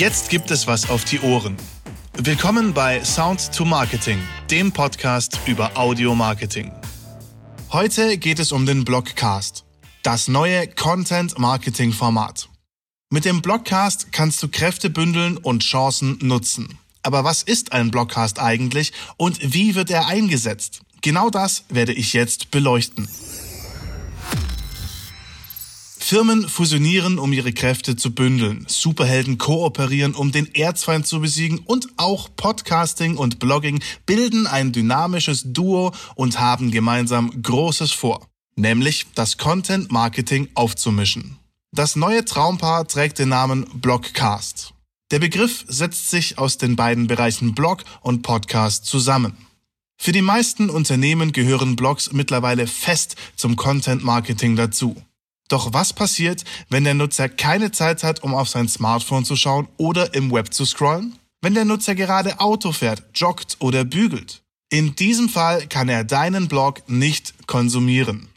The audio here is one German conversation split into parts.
Jetzt gibt es was auf die Ohren. Willkommen bei Sound to Marketing, dem Podcast über Audio Marketing. Heute geht es um den Blogcast, das neue Content Marketing Format. Mit dem Blogcast kannst du Kräfte bündeln und Chancen nutzen. Aber was ist ein Blogcast eigentlich und wie wird er eingesetzt? Genau das werde ich jetzt beleuchten. Firmen fusionieren, um ihre Kräfte zu bündeln. Superhelden kooperieren, um den Erzfeind zu besiegen. Und auch Podcasting und Blogging bilden ein dynamisches Duo und haben gemeinsam Großes vor. Nämlich das Content Marketing aufzumischen. Das neue Traumpaar trägt den Namen Blogcast. Der Begriff setzt sich aus den beiden Bereichen Blog und Podcast zusammen. Für die meisten Unternehmen gehören Blogs mittlerweile fest zum Content Marketing dazu. Doch was passiert, wenn der Nutzer keine Zeit hat, um auf sein Smartphone zu schauen oder im Web zu scrollen? Wenn der Nutzer gerade Auto fährt, joggt oder bügelt? In diesem Fall kann er deinen Blog nicht konsumieren.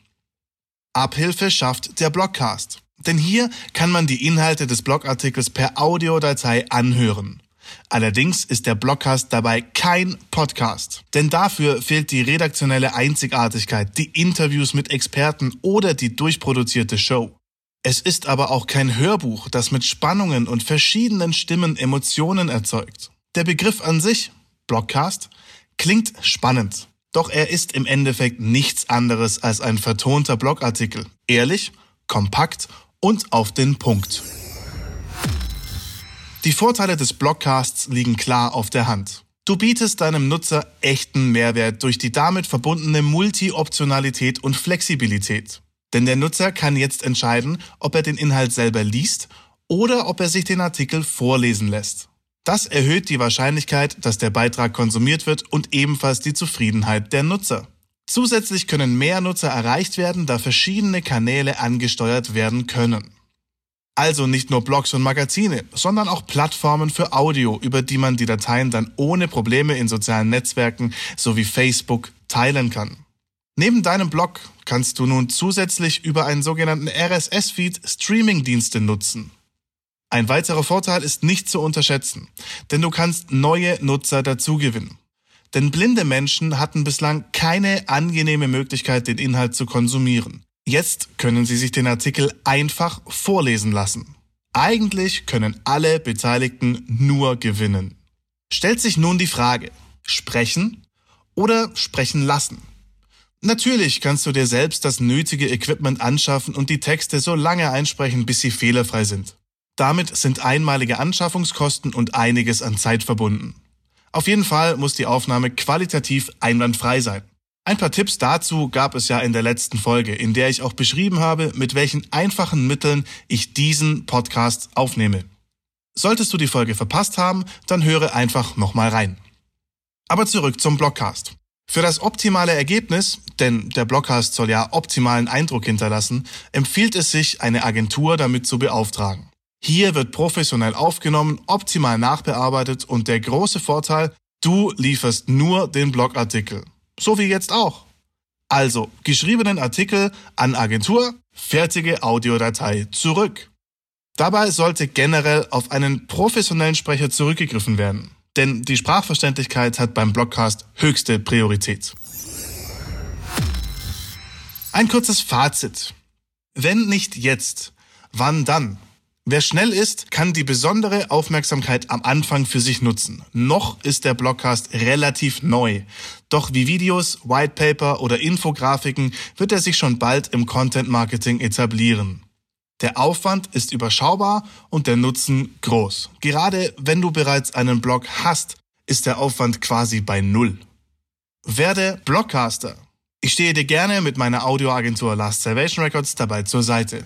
Abhilfe schafft der Blogcast. Denn hier kann man die Inhalte des Blogartikels per Audiodatei anhören. Allerdings ist der Blogcast dabei kein Podcast, denn dafür fehlt die redaktionelle Einzigartigkeit, die Interviews mit Experten oder die durchproduzierte Show. Es ist aber auch kein Hörbuch, das mit Spannungen und verschiedenen Stimmen Emotionen erzeugt. Der Begriff an sich, Blogcast, klingt spannend, doch er ist im Endeffekt nichts anderes als ein vertonter Blogartikel. Ehrlich, kompakt und auf den Punkt. Die Vorteile des Blogcasts liegen klar auf der Hand. Du bietest deinem Nutzer echten Mehrwert durch die damit verbundene Multi-Optionalität und Flexibilität. Denn der Nutzer kann jetzt entscheiden, ob er den Inhalt selber liest oder ob er sich den Artikel vorlesen lässt. Das erhöht die Wahrscheinlichkeit, dass der Beitrag konsumiert wird und ebenfalls die Zufriedenheit der Nutzer. Zusätzlich können mehr Nutzer erreicht werden, da verschiedene Kanäle angesteuert werden können. Also nicht nur Blogs und Magazine, sondern auch Plattformen für Audio, über die man die Dateien dann ohne Probleme in sozialen Netzwerken sowie Facebook teilen kann. Neben deinem Blog kannst du nun zusätzlich über einen sogenannten RSS-Feed Streaming-Dienste nutzen. Ein weiterer Vorteil ist nicht zu unterschätzen, denn du kannst neue Nutzer dazugewinnen. Denn blinde Menschen hatten bislang keine angenehme Möglichkeit, den Inhalt zu konsumieren. Jetzt können Sie sich den Artikel einfach vorlesen lassen. Eigentlich können alle Beteiligten nur gewinnen. Stellt sich nun die Frage, sprechen oder sprechen lassen? Natürlich kannst du dir selbst das nötige Equipment anschaffen und die Texte so lange einsprechen, bis sie fehlerfrei sind. Damit sind einmalige Anschaffungskosten und einiges an Zeit verbunden. Auf jeden Fall muss die Aufnahme qualitativ einwandfrei sein. Ein paar Tipps dazu gab es ja in der letzten Folge, in der ich auch beschrieben habe, mit welchen einfachen Mitteln ich diesen Podcast aufnehme. Solltest du die Folge verpasst haben, dann höre einfach nochmal rein. Aber zurück zum Blogcast. Für das optimale Ergebnis, denn der Blogcast soll ja optimalen Eindruck hinterlassen, empfiehlt es sich, eine Agentur damit zu beauftragen. Hier wird professionell aufgenommen, optimal nachbearbeitet und der große Vorteil, du lieferst nur den Blogartikel. So wie jetzt auch. Also, geschriebenen Artikel an Agentur, fertige Audiodatei zurück. Dabei sollte generell auf einen professionellen Sprecher zurückgegriffen werden, denn die Sprachverständlichkeit hat beim Blogcast höchste Priorität. Ein kurzes Fazit. Wenn nicht jetzt, wann dann? Wer schnell ist, kann die besondere Aufmerksamkeit am Anfang für sich nutzen. Noch ist der Blogcast relativ neu. Doch wie Videos, Whitepaper oder Infografiken wird er sich schon bald im Content Marketing etablieren. Der Aufwand ist überschaubar und der Nutzen groß. Gerade wenn du bereits einen Blog hast, ist der Aufwand quasi bei Null. Werde Blogcaster. Ich stehe dir gerne mit meiner Audioagentur Last Salvation Records dabei zur Seite.